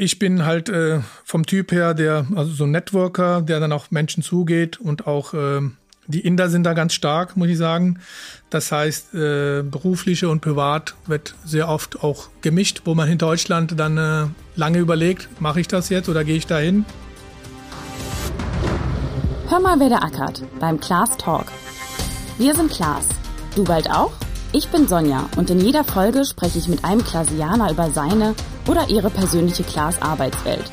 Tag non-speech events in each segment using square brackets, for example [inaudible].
ich bin halt äh, vom Typ her der, also so ein Networker, der dann auf Menschen zugeht und auch äh, die Inder sind da ganz stark, muss ich sagen. Das heißt, äh, berufliche und privat wird sehr oft auch gemischt, wo man in Deutschland dann äh, lange überlegt, mache ich das jetzt oder gehe ich da hin? Hör mal, wer der ackert beim Class Talk. Wir sind Klaas. Du bald auch? Ich bin Sonja und in jeder Folge spreche ich mit einem Klasianer über seine oder ihre persönliche Klaas Arbeitswelt.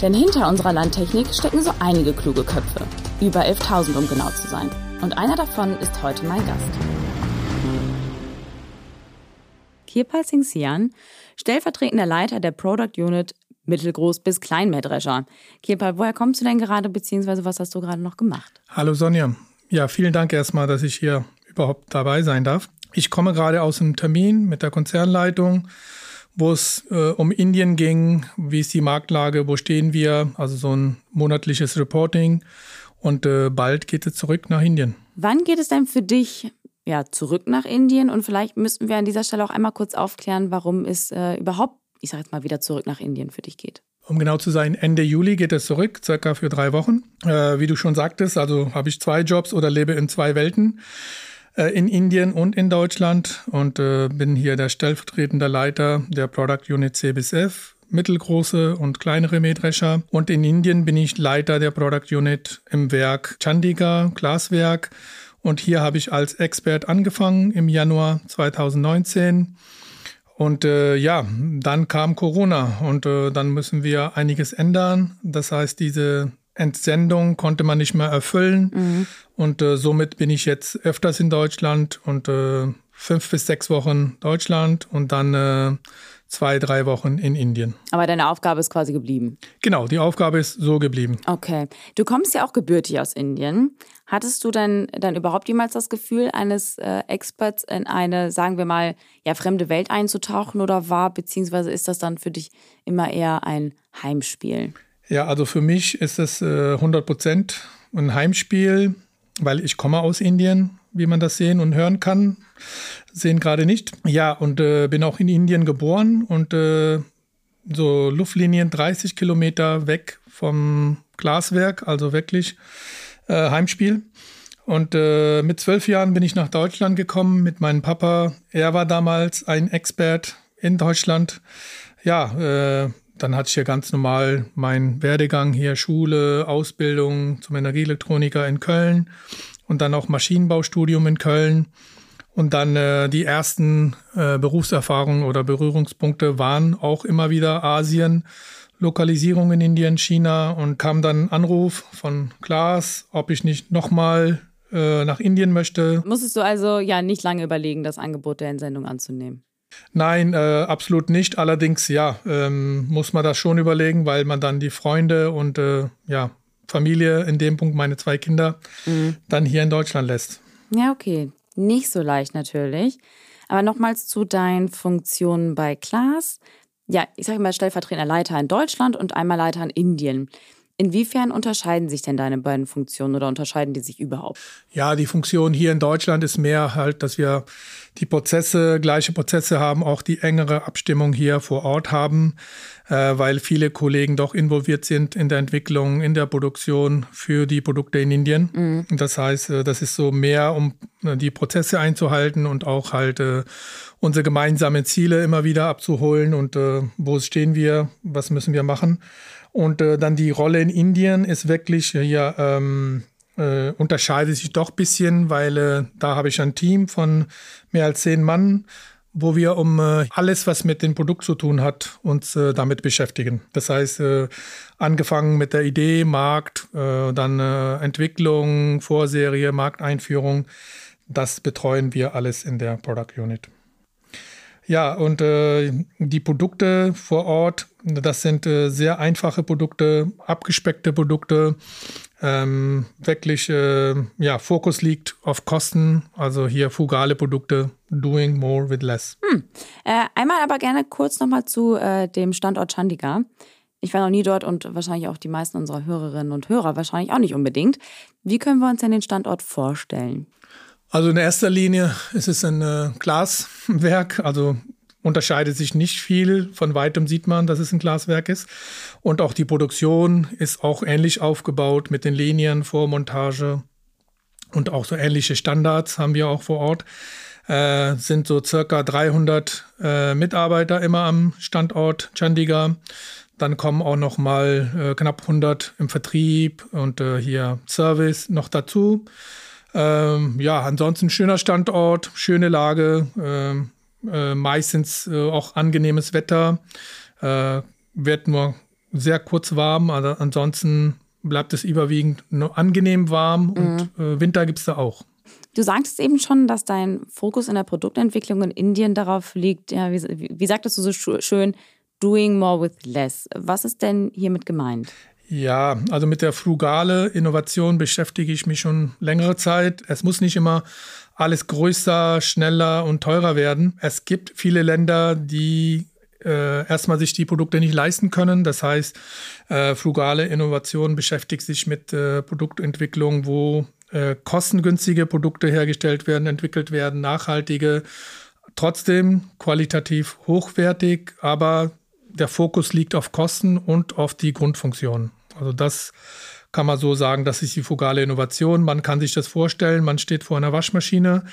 Denn hinter unserer Landtechnik stecken so einige kluge Köpfe. Über 11.000, um genau zu sein. Und einer davon ist heute mein Gast. Kirpal Singh Sian, stellvertretender Leiter der Product Unit Mittelgroß bis Kleinmähdrescher. Kirpal, woher kommst du denn gerade, beziehungsweise was hast du gerade noch gemacht? Hallo Sonja. Ja, vielen Dank erstmal, dass ich hier überhaupt dabei sein darf. Ich komme gerade aus einem Termin mit der Konzernleitung, wo es äh, um Indien ging, wie ist die Marktlage, wo stehen wir, also so ein monatliches Reporting. Und äh, bald geht es zurück nach Indien. Wann geht es denn für dich ja, zurück nach Indien? Und vielleicht müssten wir an dieser Stelle auch einmal kurz aufklären, warum es äh, überhaupt, ich sage jetzt mal, wieder zurück nach Indien für dich geht. Um genau zu sein, Ende Juli geht es zurück, circa für drei Wochen. Äh, wie du schon sagtest, also habe ich zwei Jobs oder lebe in zwei Welten in Indien und in Deutschland und äh, bin hier der stellvertretende Leiter der Product Unit C bis F mittelgroße und kleinere Mähdrescher. Und in Indien bin ich Leiter der Product Unit im Werk Chandigarh, Glaswerk. Und hier habe ich als Expert angefangen im Januar 2019. Und äh, ja, dann kam Corona und äh, dann müssen wir einiges ändern. Das heißt, diese Entsendung konnte man nicht mehr erfüllen. Mhm. Und äh, somit bin ich jetzt öfters in Deutschland und äh, fünf bis sechs Wochen Deutschland und dann äh, zwei, drei Wochen in Indien. Aber deine Aufgabe ist quasi geblieben. Genau, die Aufgabe ist so geblieben. Okay. Du kommst ja auch gebürtig aus Indien. Hattest du denn dann überhaupt jemals das Gefühl, eines äh, Experts in eine, sagen wir mal, ja, fremde Welt einzutauchen oder war, beziehungsweise ist das dann für dich immer eher ein Heimspiel? Ja, also für mich ist es äh, 100 Prozent ein Heimspiel, weil ich komme aus Indien, wie man das sehen und hören kann sehen gerade nicht. Ja, und äh, bin auch in Indien geboren und äh, so Luftlinien 30 Kilometer weg vom Glaswerk, also wirklich äh, Heimspiel. Und äh, mit zwölf Jahren bin ich nach Deutschland gekommen mit meinem Papa. Er war damals ein Expert in Deutschland. Ja, äh, dann hatte ich hier ganz normal meinen Werdegang hier, Schule, Ausbildung zum Energieelektroniker in Köln und dann auch Maschinenbaustudium in Köln. Und dann äh, die ersten äh, Berufserfahrungen oder Berührungspunkte waren auch immer wieder Asien, Lokalisierung in Indien, China und kam dann ein Anruf von Klaas, ob ich nicht nochmal äh, nach Indien möchte. Musstest du also ja nicht lange überlegen, das Angebot der Entsendung anzunehmen? Nein, äh, absolut nicht. Allerdings, ja, ähm, muss man das schon überlegen, weil man dann die Freunde und äh, ja, Familie, in dem Punkt meine zwei Kinder, mhm. dann hier in Deutschland lässt. Ja, okay. Nicht so leicht natürlich. Aber nochmals zu deinen Funktionen bei Klaas. Ja, ich sage mal stellvertretender Leiter in Deutschland und einmal Leiter in Indien. Inwiefern unterscheiden sich denn deine beiden Funktionen oder unterscheiden die sich überhaupt? Ja, die Funktion hier in Deutschland ist mehr halt, dass wir die Prozesse, gleiche Prozesse haben, auch die engere Abstimmung hier vor Ort haben, äh, weil viele Kollegen doch involviert sind in der Entwicklung, in der Produktion für die Produkte in Indien. Mhm. Das heißt, äh, das ist so mehr, um äh, die Prozesse einzuhalten und auch halt äh, unsere gemeinsamen Ziele immer wieder abzuholen und äh, wo stehen wir, was müssen wir machen. Und äh, dann die Rolle in Indien ist wirklich äh, ja ähm, äh, unterscheidet sich doch ein bisschen, weil äh, da habe ich ein Team von mehr als zehn Mann, wo wir um äh, alles, was mit dem Produkt zu tun hat, uns äh, damit beschäftigen. Das heißt, angefangen mit der Idee, Markt, dann Entwicklung, Vorserie, Markteinführung, das betreuen wir alles in der Product Unit. Ja, und äh, die Produkte vor Ort, das sind äh, sehr einfache Produkte, abgespeckte Produkte. Ähm, wirklich, äh, ja, Fokus liegt auf Kosten, also hier fugale Produkte, doing more with less. Hm. Äh, einmal aber gerne kurz nochmal zu äh, dem Standort Chandigarh. Ich war noch nie dort und wahrscheinlich auch die meisten unserer Hörerinnen und Hörer wahrscheinlich auch nicht unbedingt. Wie können wir uns denn den Standort vorstellen? Also in erster Linie ist es ein äh, Glaswerk, also unterscheidet sich nicht viel. Von weitem sieht man, dass es ein Glaswerk ist. Und auch die Produktion ist auch ähnlich aufgebaut mit den Linien, Vormontage und auch so ähnliche Standards haben wir auch vor Ort. Äh, sind so circa 300 äh, Mitarbeiter immer am Standort Chandigarh. Dann kommen auch noch mal äh, knapp 100 im Vertrieb und äh, hier Service noch dazu. Ähm, ja, ansonsten schöner Standort, schöne Lage, ähm, äh, meistens äh, auch angenehmes Wetter. Äh, wird nur sehr kurz warm, aber also ansonsten bleibt es überwiegend nur angenehm warm und mhm. Winter gibt es da auch. Du sagtest eben schon, dass dein Fokus in der Produktentwicklung in Indien darauf liegt, ja, wie, wie sagtest du so schön, doing more with less. Was ist denn hiermit gemeint? Ja, also mit der frugale Innovation beschäftige ich mich schon längere Zeit. Es muss nicht immer alles größer, schneller und teurer werden. Es gibt viele Länder, die äh, erstmal sich die Produkte nicht leisten können. Das heißt, äh, frugale Innovation beschäftigt sich mit äh, Produktentwicklung, wo äh, kostengünstige Produkte hergestellt werden, entwickelt werden, nachhaltige, trotzdem qualitativ hochwertig, aber der Fokus liegt auf Kosten und auf die Grundfunktion. Also das kann man so sagen, das ist die fugale Innovation. Man kann sich das vorstellen, man steht vor einer Waschmaschine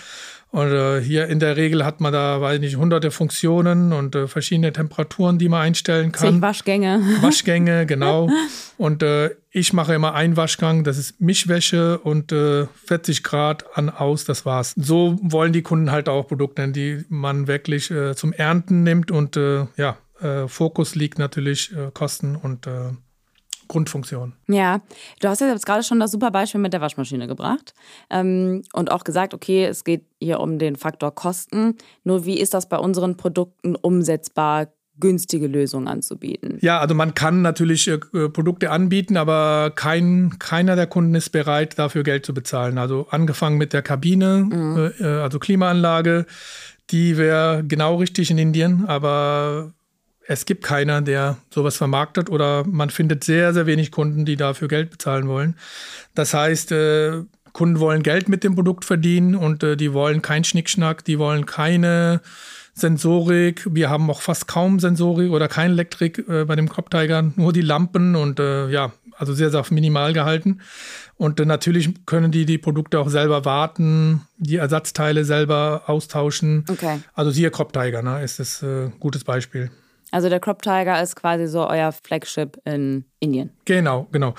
und äh, hier in der Regel hat man da, weiß nicht, hunderte Funktionen und äh, verschiedene Temperaturen, die man einstellen kann. Zig Waschgänge. [laughs] Waschgänge, genau. und äh, ich mache immer einen Waschgang, das ist Mischwäsche und 40 äh, Grad an aus, das war's. So wollen die Kunden halt auch Produkte, die man wirklich äh, zum Ernten nimmt und äh, ja, Fokus liegt natürlich Kosten und Grundfunktion. Ja, du hast jetzt gerade schon das super Beispiel mit der Waschmaschine gebracht ähm, und auch gesagt, okay, es geht hier um den Faktor Kosten. Nur wie ist das bei unseren Produkten umsetzbar? günstige Lösungen anzubieten. Ja, also man kann natürlich äh, Produkte anbieten, aber kein, keiner der Kunden ist bereit, dafür Geld zu bezahlen. Also angefangen mit der Kabine, mhm. äh, also Klimaanlage, die wäre genau richtig in Indien, aber es gibt keiner, der sowas vermarktet oder man findet sehr, sehr wenig Kunden, die dafür Geld bezahlen wollen. Das heißt, äh, Kunden wollen Geld mit dem Produkt verdienen und äh, die wollen keinen Schnickschnack, die wollen keine Sensorik. Wir haben auch fast kaum Sensorik oder keine Elektrik äh, bei dem Crop Tiger, nur die Lampen und äh, ja, also sehr, sehr minimal gehalten. Und äh, natürlich können die die Produkte auch selber warten, die Ersatzteile selber austauschen. Okay. Also siehe Crop Tiger, ne, ist das ein äh, gutes Beispiel. Also der Crop Tiger ist quasi so euer Flagship in Indien. Genau, genau.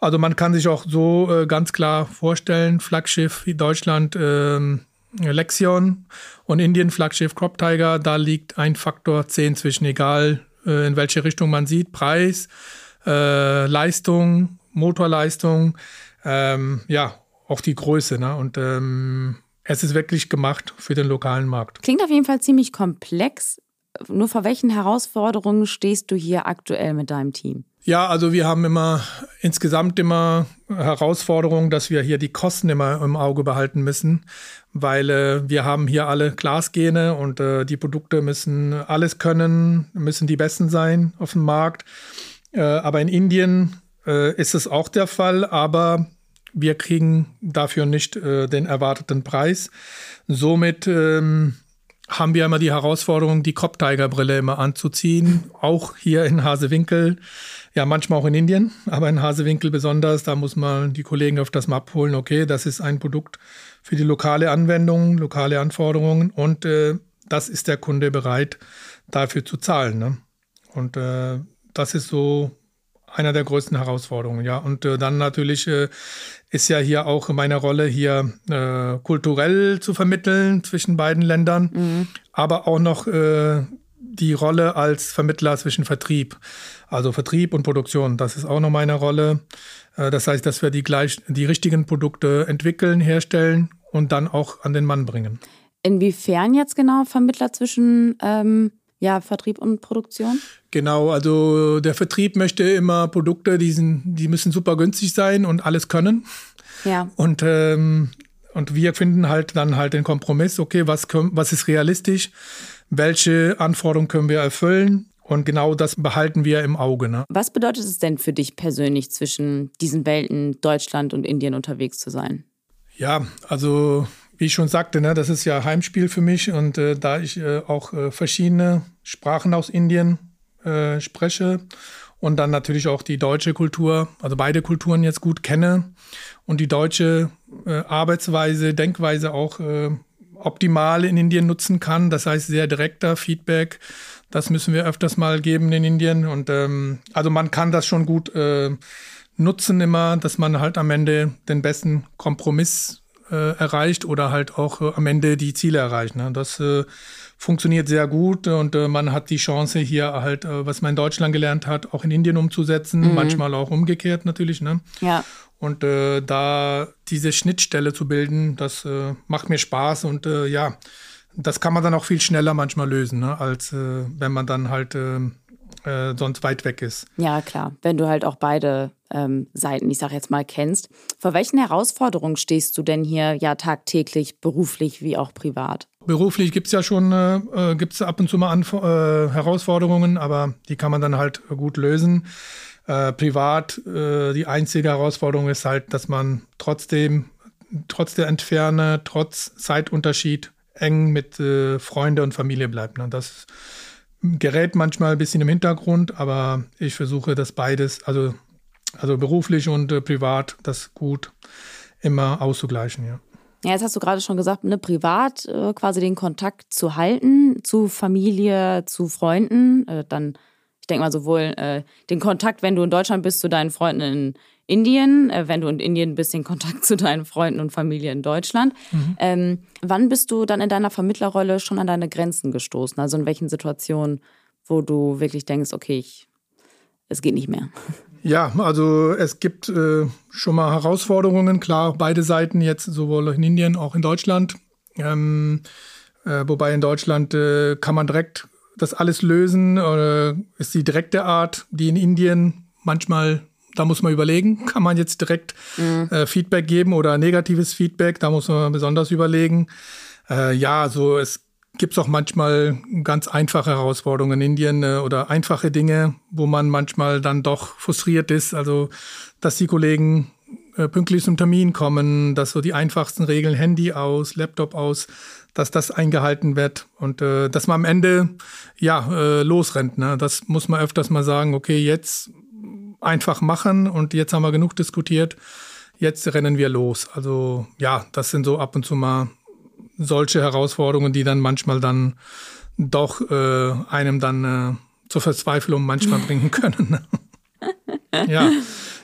Also man kann sich auch so äh, ganz klar vorstellen, Flaggschiff wie Deutschland ähm, Lexion und Indien Flaggschiff Crop Tiger, da liegt ein Faktor 10 zwischen, egal äh, in welche Richtung man sieht, Preis, äh, Leistung, Motorleistung, ähm, ja, auch die Größe. Ne? Und ähm, es ist wirklich gemacht für den lokalen Markt. Klingt auf jeden Fall ziemlich komplex. Nur vor welchen Herausforderungen stehst du hier aktuell mit deinem Team? Ja, also wir haben immer insgesamt immer Herausforderungen, dass wir hier die Kosten immer im Auge behalten müssen, weil äh, wir haben hier alle Glasgene und äh, die Produkte müssen alles können, müssen die besten sein auf dem Markt. Äh, aber in Indien äh, ist es auch der Fall, aber wir kriegen dafür nicht äh, den erwarteten Preis. Somit ähm, haben wir immer die Herausforderung, die Crop Tiger Brille immer anzuziehen, auch hier in Hasewinkel, ja manchmal auch in Indien, aber in Hasewinkel besonders, da muss man die Kollegen auf das Map holen, okay, das ist ein Produkt für die lokale Anwendung, lokale Anforderungen und äh, das ist der Kunde bereit dafür zu zahlen. Ne? Und äh, das ist so einer der größten Herausforderungen, ja. Und äh, dann natürlich äh, ist ja hier auch meine Rolle, hier äh, kulturell zu vermitteln zwischen beiden Ländern, mhm. aber auch noch äh, die Rolle als Vermittler zwischen Vertrieb, also Vertrieb und Produktion. Das ist auch noch meine Rolle. Äh, das heißt, dass wir die gleich die richtigen Produkte entwickeln, herstellen und dann auch an den Mann bringen. Inwiefern jetzt genau Vermittler zwischen ähm ja, Vertrieb und Produktion? Genau, also der Vertrieb möchte immer Produkte, die, sind, die müssen super günstig sein und alles können. Ja. Und, ähm, und wir finden halt dann halt den Kompromiss, okay, was, können, was ist realistisch, welche Anforderungen können wir erfüllen und genau das behalten wir im Auge. Ne? Was bedeutet es denn für dich persönlich, zwischen diesen Welten Deutschland und Indien unterwegs zu sein? Ja, also wie ich schon sagte, ne, das ist ja Heimspiel für mich und äh, da ich äh, auch äh, verschiedene Sprachen aus Indien äh, spreche und dann natürlich auch die deutsche Kultur, also beide Kulturen jetzt gut kenne und die deutsche äh, Arbeitsweise, Denkweise auch äh, optimal in Indien nutzen kann. Das heißt, sehr direkter Feedback. Das müssen wir öfters mal geben in Indien. Und ähm, also man kann das schon gut nutzen immer, dass man halt am Ende den besten Kompromiss äh, erreicht oder halt auch äh, am Ende die Ziele erreicht. Ne? Das äh, funktioniert sehr gut und äh, man hat die Chance hier halt, äh, was man in Deutschland gelernt hat, auch in Indien umzusetzen, mhm. manchmal auch umgekehrt natürlich. Ne? Ja. Und äh, da diese Schnittstelle zu bilden, das macht mir Spaß und ja, das kann man dann auch viel schneller manchmal lösen, ne? als wenn man dann halt sonst weit weg ist. Ja, klar. Wenn du halt auch beide ähm, Seiten, ich sage jetzt mal, kennst. Vor welchen Herausforderungen stehst du denn hier ja tagtäglich, beruflich wie auch privat? Beruflich gibt es ja schon, äh, gibt es ab und zu mal Anf äh, Herausforderungen, aber die kann man dann halt gut lösen. Äh, privat, äh, die einzige Herausforderung ist halt, dass man trotzdem, trotz der Entferne, trotz Zeitunterschied eng mit äh, Freunde und Familie bleibt. Ne? Das gerät manchmal ein bisschen im Hintergrund, aber ich versuche das beides, also also beruflich und äh, privat, das gut immer auszugleichen, ja. Ja, jetzt hast du gerade schon gesagt, ne, privat äh, quasi den Kontakt zu halten, zu Familie, zu Freunden, äh, dann, ich denke mal sowohl äh, den Kontakt, wenn du in Deutschland bist, zu deinen Freunden in Indien, äh, wenn du in Indien bist, den Kontakt [laughs] zu deinen Freunden und Familie in Deutschland. Mhm. Ähm, wann bist du dann in deiner Vermittlerrolle schon an deine Grenzen gestoßen? Also in welchen Situationen, wo du wirklich denkst, okay, ich, es geht nicht mehr? Ja, also es gibt äh, schon mal Herausforderungen, klar, beide Seiten jetzt, sowohl in Indien, auch in Deutschland. Ähm, äh, wobei in Deutschland äh, kann man direkt das alles lösen, oder ist die direkte Art, die in Indien manchmal, da muss man überlegen, [laughs] kann man jetzt direkt mhm. Äh, Feedback geben oder negatives Feedback, da muss man besonders überlegen. Äh, ja, so es gibt es auch manchmal ganz einfache Herausforderungen in Indien äh, oder einfache Dinge, wo man manchmal dann doch frustriert ist. Also, dass die Kollegen äh, pünktlich zum Termin kommen, dass so die einfachsten Regeln, Handy aus, Laptop aus, dass das eingehalten wird und äh, dass man am Ende ja äh, losrennt. Ne? Das muss man öfters mal sagen, okay, jetzt einfach machen und jetzt haben wir genug diskutiert, jetzt rennen wir los. Also ja, das sind so ab und zu mal solche Herausforderungen, die dann manchmal dann doch äh, einem dann äh, zur Verzweiflung manchmal [laughs] bringen können. Ne? ja.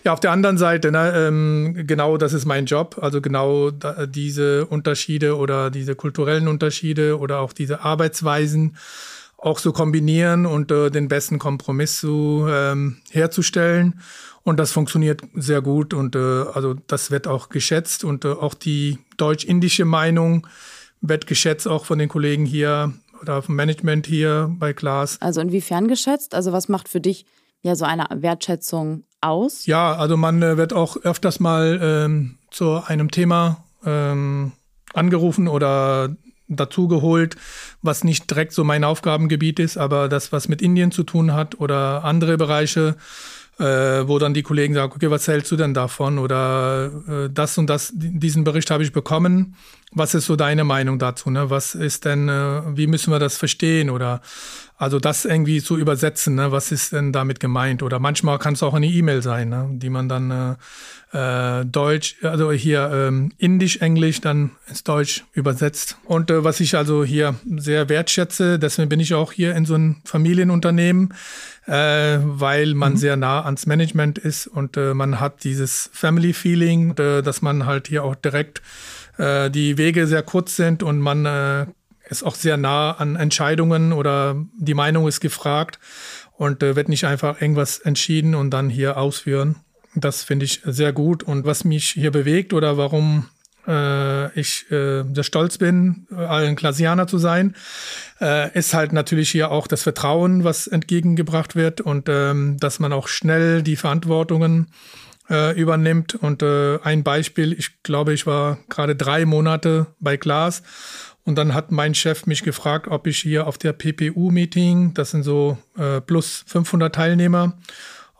ja, auf der anderen Seite, ne, ähm, genau das ist mein Job. Also genau da, diese Unterschiede oder diese kulturellen Unterschiede oder auch diese Arbeitsweisen auch so kombinieren und äh, den besten Kompromiss zu, ähm, herzustellen. Und das funktioniert sehr gut und äh, also das wird auch geschätzt und äh, auch die deutsch-indische Meinung wird geschätzt auch von den Kollegen hier oder vom Management hier bei Klaas. Also inwiefern geschätzt? Also was macht für dich ja so eine Wertschätzung aus? Ja, also man äh, wird auch öfters mal ähm, zu einem Thema ähm, angerufen oder dazugeholt, was nicht direkt so mein Aufgabengebiet ist, aber das, was mit Indien zu tun hat oder andere Bereiche, äh, wo dann die Kollegen sagen, okay, was hältst du denn davon? Oder äh, das und das, diesen Bericht habe ich bekommen. Was ist so deine Meinung dazu? Ne? Was ist denn, äh, wie müssen wir das verstehen? Oder also das irgendwie zu übersetzen, ne? was ist denn damit gemeint? Oder manchmal kann es auch eine E-Mail sein, ne? die man dann äh, äh, Deutsch, also hier ähm, Indisch, Englisch, dann ins Deutsch übersetzt. Und äh, was ich also hier sehr wertschätze, deswegen bin ich auch hier in so einem Familienunternehmen, äh, weil man mhm. sehr nah ans Management ist und äh, man hat dieses Family Feeling, äh, dass man halt hier auch direkt äh, die Wege sehr kurz sind und man äh, ist auch sehr nah an Entscheidungen oder die Meinung ist gefragt und äh, wird nicht einfach irgendwas entschieden und dann hier ausführen. Das finde ich sehr gut. Und was mich hier bewegt oder warum äh, ich äh, sehr stolz bin, ein Klasianer zu sein, äh, ist halt natürlich hier auch das Vertrauen, was entgegengebracht wird und ähm, dass man auch schnell die Verantwortungen äh, übernimmt. Und äh, ein Beispiel, ich glaube, ich war gerade drei Monate bei Glas und dann hat mein Chef mich gefragt, ob ich hier auf der PPU-Meeting, das sind so äh, plus 500 Teilnehmer,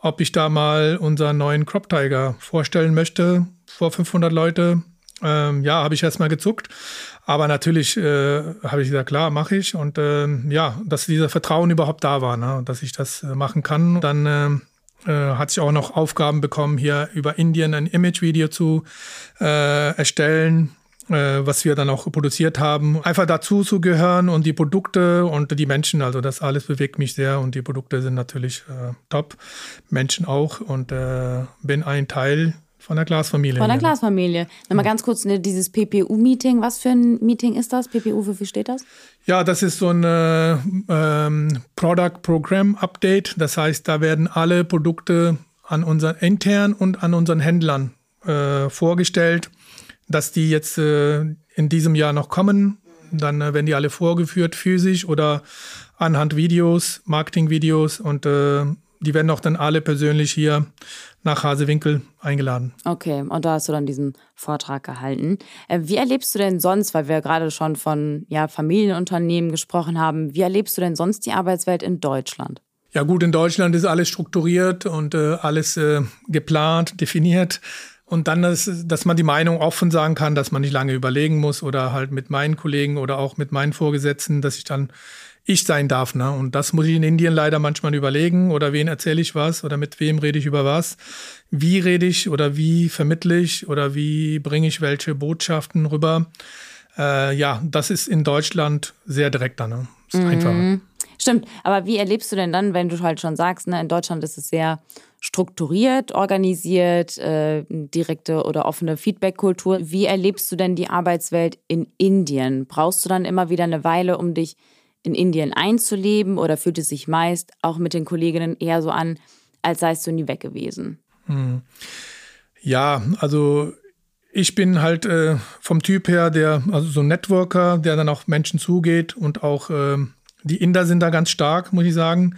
ob ich da mal unseren neuen Crop Tiger vorstellen möchte vor 500 Leute. Ähm, ja, habe ich erstmal gezuckt. Aber natürlich äh, habe ich gesagt, klar, mache ich. Und äh, ja, dass dieser Vertrauen überhaupt da war, ne? dass ich das äh, machen kann. Dann äh, äh, hat sich auch noch Aufgaben bekommen, hier über Indien ein Image-Video zu äh, erstellen was wir dann auch produziert haben, einfach dazu zu gehören und die Produkte und die Menschen, also das alles bewegt mich sehr und die Produkte sind natürlich äh, top, Menschen auch. Und äh, bin ein Teil von der Glasfamilie. Von der Glasfamilie. Nochmal ganz kurz ne, dieses PPU-Meeting. Was für ein Meeting ist das? PPU, für wie steht das? Ja, das ist so ein äh, ähm, Product Program Update. Das heißt, da werden alle Produkte an unseren intern und an unseren Händlern äh, vorgestellt, dass die jetzt äh, in diesem Jahr noch kommen. Dann äh, werden die alle vorgeführt, physisch oder anhand Videos, Marketing-Videos und äh, die werden auch dann alle persönlich hier nach Hasewinkel eingeladen. Okay, und da hast du dann diesen Vortrag gehalten. Äh, wie erlebst du denn sonst, weil wir gerade schon von ja, Familienunternehmen gesprochen haben, wie erlebst du denn sonst die Arbeitswelt in Deutschland? Ja gut, in Deutschland ist alles strukturiert und äh, alles äh, geplant, definiert. Und dann, dass, dass man die Meinung offen sagen kann, dass man nicht lange überlegen muss oder halt mit meinen Kollegen oder auch mit meinen Vorgesetzten, dass ich dann ich sein darf. Ne? Und das muss ich in Indien leider manchmal überlegen oder wen erzähle ich was oder mit wem rede ich über was. Wie rede ich oder wie vermittle ich oder wie bringe ich welche Botschaften rüber. Äh, ja, das ist in Deutschland sehr direkter. Ne? Ist mhm. einfacher. Stimmt, aber wie erlebst du denn dann, wenn du halt schon sagst, ne, in Deutschland ist es sehr strukturiert, organisiert, äh, direkte oder offene Feedback-Kultur. Wie erlebst du denn die Arbeitswelt in Indien? Brauchst du dann immer wieder eine Weile, um dich in Indien einzuleben oder fühlt es sich meist auch mit den Kolleginnen eher so an, als seist du nie weg gewesen? Hm. Ja, also ich bin halt äh, vom Typ her der, also so ein Networker, der dann auf Menschen zugeht und auch äh, die Inder sind da ganz stark, muss ich sagen.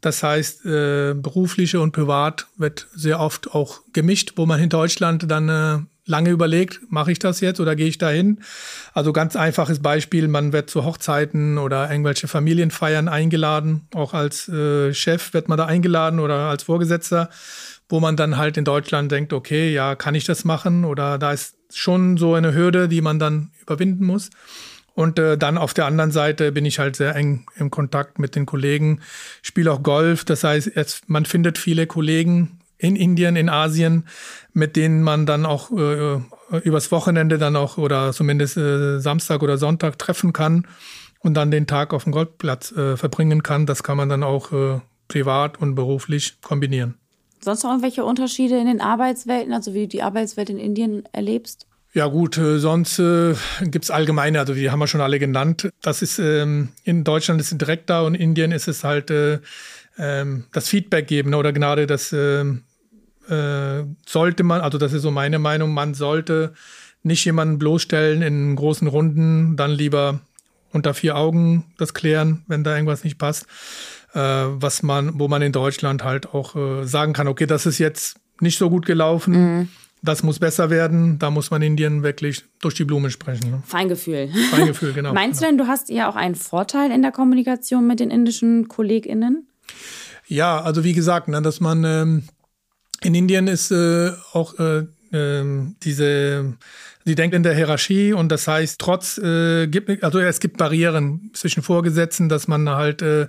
Das heißt, äh, berufliche und privat wird sehr oft auch gemischt, wo man in Deutschland dann äh, lange überlegt, mache ich das jetzt oder gehe ich dahin? Also ganz einfaches Beispiel, man wird zu Hochzeiten oder irgendwelche Familienfeiern eingeladen, auch als äh, Chef wird man da eingeladen oder als Vorgesetzter, wo man dann halt in Deutschland denkt, okay, ja, kann ich das machen oder da ist schon so eine Hürde, die man dann überwinden muss. Und äh, dann auf der anderen Seite bin ich halt sehr eng im Kontakt mit den Kollegen, spiele auch Golf. Das heißt, jetzt, man findet viele Kollegen in Indien, in Asien, mit denen man dann auch äh, übers Wochenende dann auch oder zumindest äh, Samstag oder Sonntag treffen kann und dann den Tag auf dem Golfplatz äh, verbringen kann. Das kann man dann auch äh, privat und beruflich kombinieren. Sonst noch irgendwelche Unterschiede in den Arbeitswelten, also wie du die Arbeitswelt in Indien erlebst? Ja gut, äh, sonst äh, gibt es allgemeine, also die haben wir schon alle genannt. Das ist ähm, in Deutschland ist es direkt da und in Indien ist es halt äh, ähm, das Feedback geben oder gerade das ähm, äh, sollte man, also das ist so meine Meinung, man sollte nicht jemanden bloßstellen in großen Runden, dann lieber unter vier Augen das klären, wenn da irgendwas nicht passt. Äh, was man, wo man in Deutschland halt auch äh, sagen kann, okay, das ist jetzt nicht so gut gelaufen. Mhm. Das muss besser werden. Da muss man Indien wirklich durch die Blume sprechen. Ne? Feingefühl. Feingefühl, genau. [laughs] Meinst du denn, du hast ja auch einen Vorteil in der Kommunikation mit den indischen KollegInnen? Ja, also wie gesagt, ne, dass man ähm, in Indien ist äh, auch äh, äh, diese, die denkt in der Hierarchie und das heißt, trotz, äh, gibt, also es gibt Barrieren zwischen Vorgesetzten, dass man halt äh,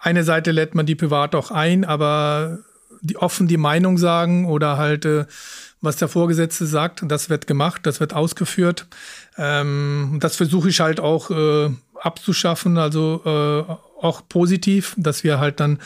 eine Seite lädt man die privat auch ein, aber die offen die Meinung sagen oder halt äh, was der Vorgesetzte sagt, das wird gemacht, das wird ausgeführt. Ähm, das versuche ich halt auch äh, abzuschaffen, also äh, auch positiv, dass wir halt dann,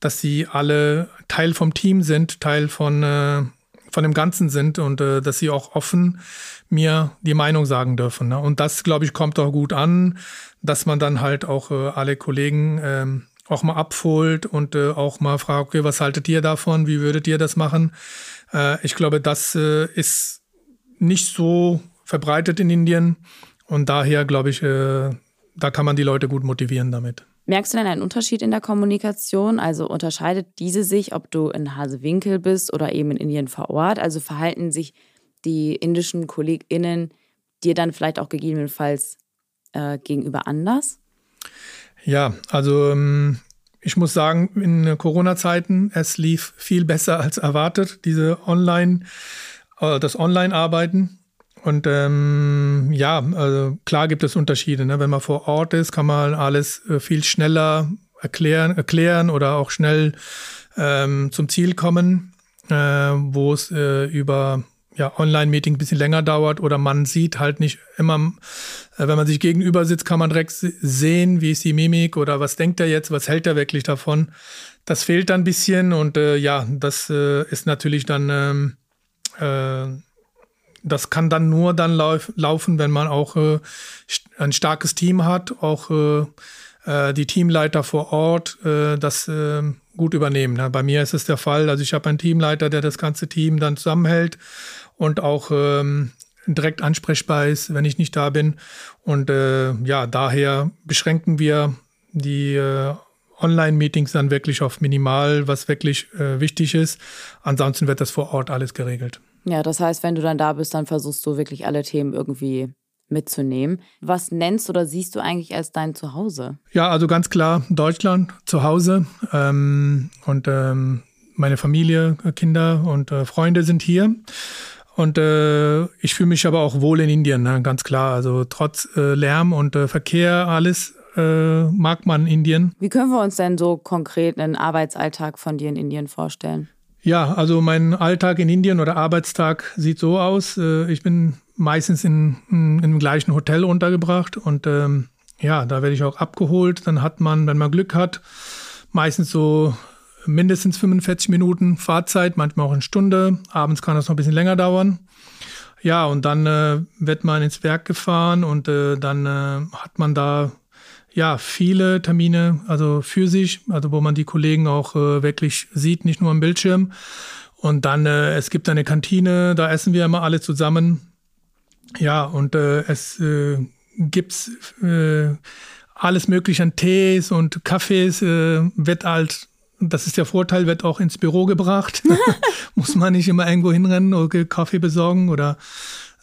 dass sie alle Teil vom Team sind, Teil von, äh, von dem Ganzen sind und äh, dass sie auch offen mir die Meinung sagen dürfen. Ne? Und das, glaube ich, kommt auch gut an, dass man dann halt auch äh, alle Kollegen ähm, auch mal abholt und äh, auch mal fragt, okay, was haltet ihr davon? Wie würdet ihr das machen? Äh, ich glaube, das äh, ist nicht so verbreitet in Indien und daher glaube ich, äh, da kann man die Leute gut motivieren damit. Merkst du denn einen Unterschied in der Kommunikation? Also unterscheidet diese sich, ob du in Hasewinkel bist oder eben in Indien vor Ort? Also verhalten sich die indischen KollegInnen dir dann vielleicht auch gegebenenfalls äh, gegenüber anders? Ja, also ähm, ich muss sagen, in Corona-Zeiten, es lief viel besser als erwartet, diese Online, äh, das Online-Arbeiten. und ähm, ja, also klar gibt es Unterschiede. Ne? Wenn man vor Ort ist, kann man alles äh, viel schneller erklären, erklären oder auch schnell ähm, zum Ziel kommen, äh, wo es äh, über ja, Online-Meeting ein bisschen länger dauert oder man sieht halt nicht immer, äh, wenn man sich gegenüber sitzt, kann man direkt sehen, wie ist die Mimik oder was denkt er jetzt, was hält er wirklich davon. Das fehlt dann ein bisschen und äh, ja, das äh, ist natürlich dann, ähm, äh, das kann dann nur dann lauf, laufen, wenn man auch äh, ein starkes Team hat, auch äh, die Teamleiter vor Ort das gut übernehmen. Ne? Bei mir ist es der Fall, also ich habe einen Teamleiter, der das ganze Team dann zusammenhält und auch ähm, direkt ansprechbar ist, wenn ich nicht da bin. Und äh, ja, daher beschränken wir die äh, Online-Meetings dann wirklich auf minimal, was wirklich äh, wichtig ist. Ansonsten wird das vor Ort alles geregelt. Ja, das heißt, wenn du dann da bist, dann versuchst du wirklich alle Themen irgendwie mitzunehmen. Was nennst oder siehst du eigentlich als dein Zuhause? Ja, also ganz klar Deutschland, Zuhause. Ähm, und ähm, meine Familie, Kinder und äh, Freunde sind hier. Und äh, ich fühle mich aber auch wohl in Indien, ne? ganz klar. Also trotz äh, Lärm und äh, Verkehr, alles äh, mag man Indien. Wie können wir uns denn so konkret einen Arbeitsalltag von dir in Indien vorstellen? Ja, also mein Alltag in Indien oder Arbeitstag sieht so aus. Äh, ich bin meistens in, in, im gleichen Hotel untergebracht und ähm, ja, da werde ich auch abgeholt. Dann hat man, wenn man Glück hat, meistens so mindestens 45 Minuten Fahrzeit, manchmal auch eine Stunde. Abends kann das noch ein bisschen länger dauern. Ja, und dann äh, wird man ins Werk gefahren und äh, dann äh, hat man da ja viele Termine, also physisch, also wo man die Kollegen auch äh, wirklich sieht, nicht nur am Bildschirm. Und dann, äh, es gibt eine Kantine, da essen wir immer alle zusammen. Ja, und äh, es gibt äh, alles mögliche an Tees und Kaffees, wird halt das ist der Vorteil, wird auch ins Büro gebracht. [laughs] Muss man nicht immer irgendwo hinrennen oder Kaffee besorgen oder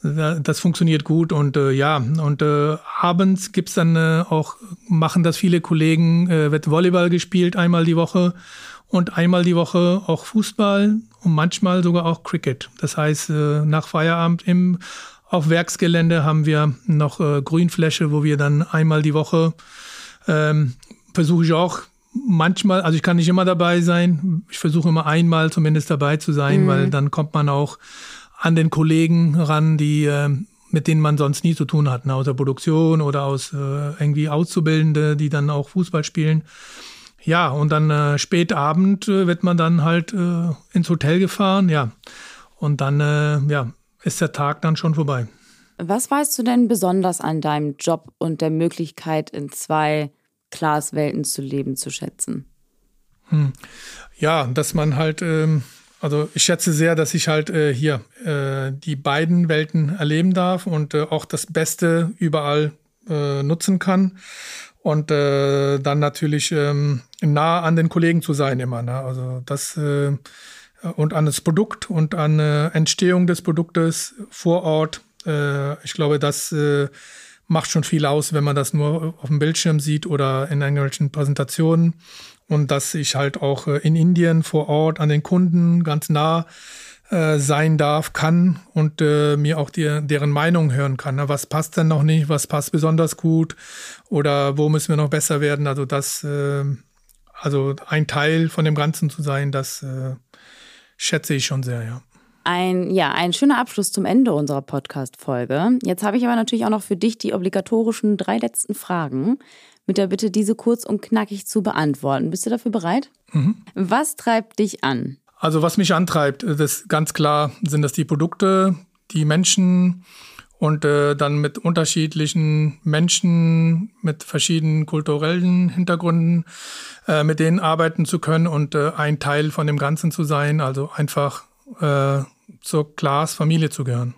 das funktioniert gut und äh, ja, und äh, abends gibt's dann äh, auch, machen das viele Kollegen, äh, wird Volleyball gespielt einmal die Woche und einmal die Woche auch Fußball und manchmal sogar auch Cricket. Das heißt, äh, nach Feierabend im auf Werksgelände haben wir noch äh, Grünfläche, wo wir dann einmal die Woche ähm, versuche ich auch manchmal, also ich kann nicht immer dabei sein. Ich versuche immer einmal zumindest dabei zu sein, mhm. weil dann kommt man auch an den Kollegen ran, die äh, mit denen man sonst nie zu tun hat, ne, aus der Produktion oder aus äh, irgendwie Auszubildende, die dann auch Fußball spielen. Ja, und dann äh, spät Abend äh, wird man dann halt äh, ins Hotel gefahren, ja. Und dann, äh, ja, ist der Tag dann schon vorbei. Was weißt du denn besonders an deinem Job und der Möglichkeit, in zwei Glaswelten zu leben, zu schätzen? Hm. Ja, dass man halt, ähm, also ich schätze sehr, dass ich halt äh, hier äh, die beiden Welten erleben darf und äh, auch das Beste überall äh, nutzen kann. Und äh, dann natürlich ähm, nah an den Kollegen zu sein immer. Ne? Also das äh, und an das Produkt und an Entstehung des Produktes vor Ort. ich glaube, das macht schon viel aus, wenn man das nur auf dem Bildschirm sieht oder in irgendwelchen Präsentationen. Und dass ich halt auch äh, in Indien vor Ort an den Kunden ganz nah äh, sein darf, kann und äh, mir auch die, deren Meinung hören kann. Was passt denn noch nicht? Was passt besonders gut? Oder wo müssen wir noch besser werden? Also das, äh, also ein Teil von dem Ganzen zu sein, das äh, schätze ich schon sehr, ja. Ein, ja, ein schöner Abschluss zum Ende unserer Podcast-Folge. Jetzt habe ich aber natürlich auch noch für dich die obligatorischen drei letzten Fragen mit der Bitte, diese kurz und knackig zu beantworten. Bist du dafür bereit? Mhm. Was treibt dich an? Also was mich antreibt, das ganz klar sind das die Produkte, die Menschen und äh, dann mit unterschiedlichen Menschen, mit verschiedenen kulturellen Hintergründen, äh, mit denen arbeiten zu können und äh, ein Teil von dem Ganzen zu sein. Also einfach äh, zur Klaas-Familie zu gehören.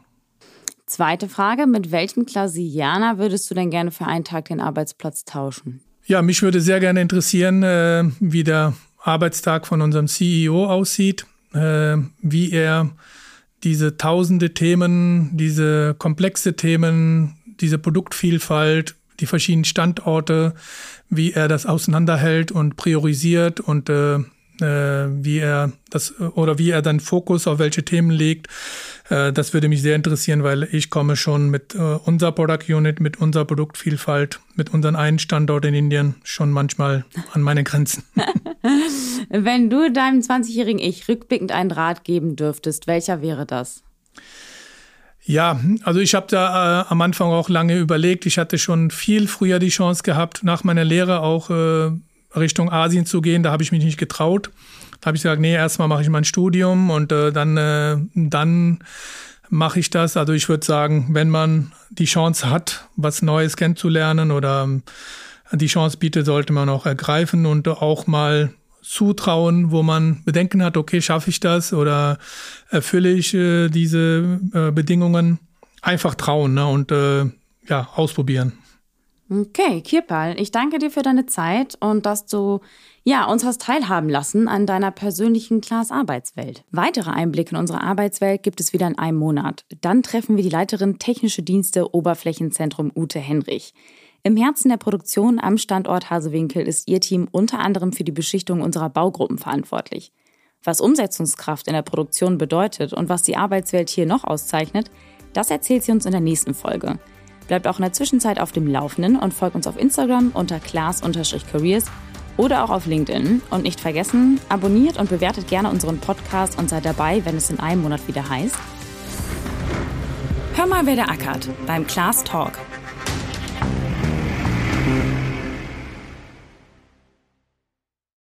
Zweite Frage: Mit welchem Klasianer würdest du denn gerne für einen Tag den Arbeitsplatz tauschen? Ja, mich würde sehr gerne interessieren, äh, wie der Arbeitstag von unserem CEO aussieht, äh, wie er diese tausende Themen, diese komplexe Themen, diese Produktvielfalt, die verschiedenen Standorte, wie er das auseinanderhält und priorisiert und äh, äh, wie er das oder wie er dann Fokus auf welche Themen legt. Äh, das würde mich sehr interessieren, weil ich komme schon mit äh, unserer Product Unit, mit unserer Produktvielfalt, mit unserem einen Standort in Indien schon manchmal an meine Grenzen. [laughs] [laughs] Wenn du deinem 20-jährigen Ich rückblickend einen Rat geben dürftest, welcher wäre das? Ja, also ich habe da äh, am Anfang auch lange überlegt. Ich hatte schon viel früher die Chance gehabt, nach meiner Lehre auch äh, Richtung Asien zu gehen. Da habe ich mich nicht getraut. Da habe ich gesagt, nee, erstmal mache ich mein Studium und äh, dann, äh, dann mache ich das. Also ich würde sagen, wenn man die Chance hat, was Neues kennenzulernen oder ähm, die Chance bietet, sollte man auch ergreifen und auch mal zutrauen, wo man Bedenken hat, okay, schaffe ich das oder erfülle ich äh, diese äh, Bedingungen? Einfach trauen ne? und äh, ja, ausprobieren. Okay, Kirpal, ich danke dir für deine Zeit und dass du ja, uns hast teilhaben lassen an deiner persönlichen Class-Arbeitswelt. Weitere Einblicke in unsere Arbeitswelt gibt es wieder in einem Monat. Dann treffen wir die Leiterin Technische Dienste Oberflächenzentrum Ute Henrich. Im Herzen der Produktion am Standort Hasewinkel ist ihr Team unter anderem für die Beschichtung unserer Baugruppen verantwortlich. Was Umsetzungskraft in der Produktion bedeutet und was die Arbeitswelt hier noch auszeichnet, das erzählt sie uns in der nächsten Folge. Bleibt auch in der Zwischenzeit auf dem Laufenden und folgt uns auf Instagram unter class-careers oder auch auf LinkedIn. Und nicht vergessen, abonniert und bewertet gerne unseren Podcast und seid dabei, wenn es in einem Monat wieder heißt. Hör mal, wer der ackert beim Class Talk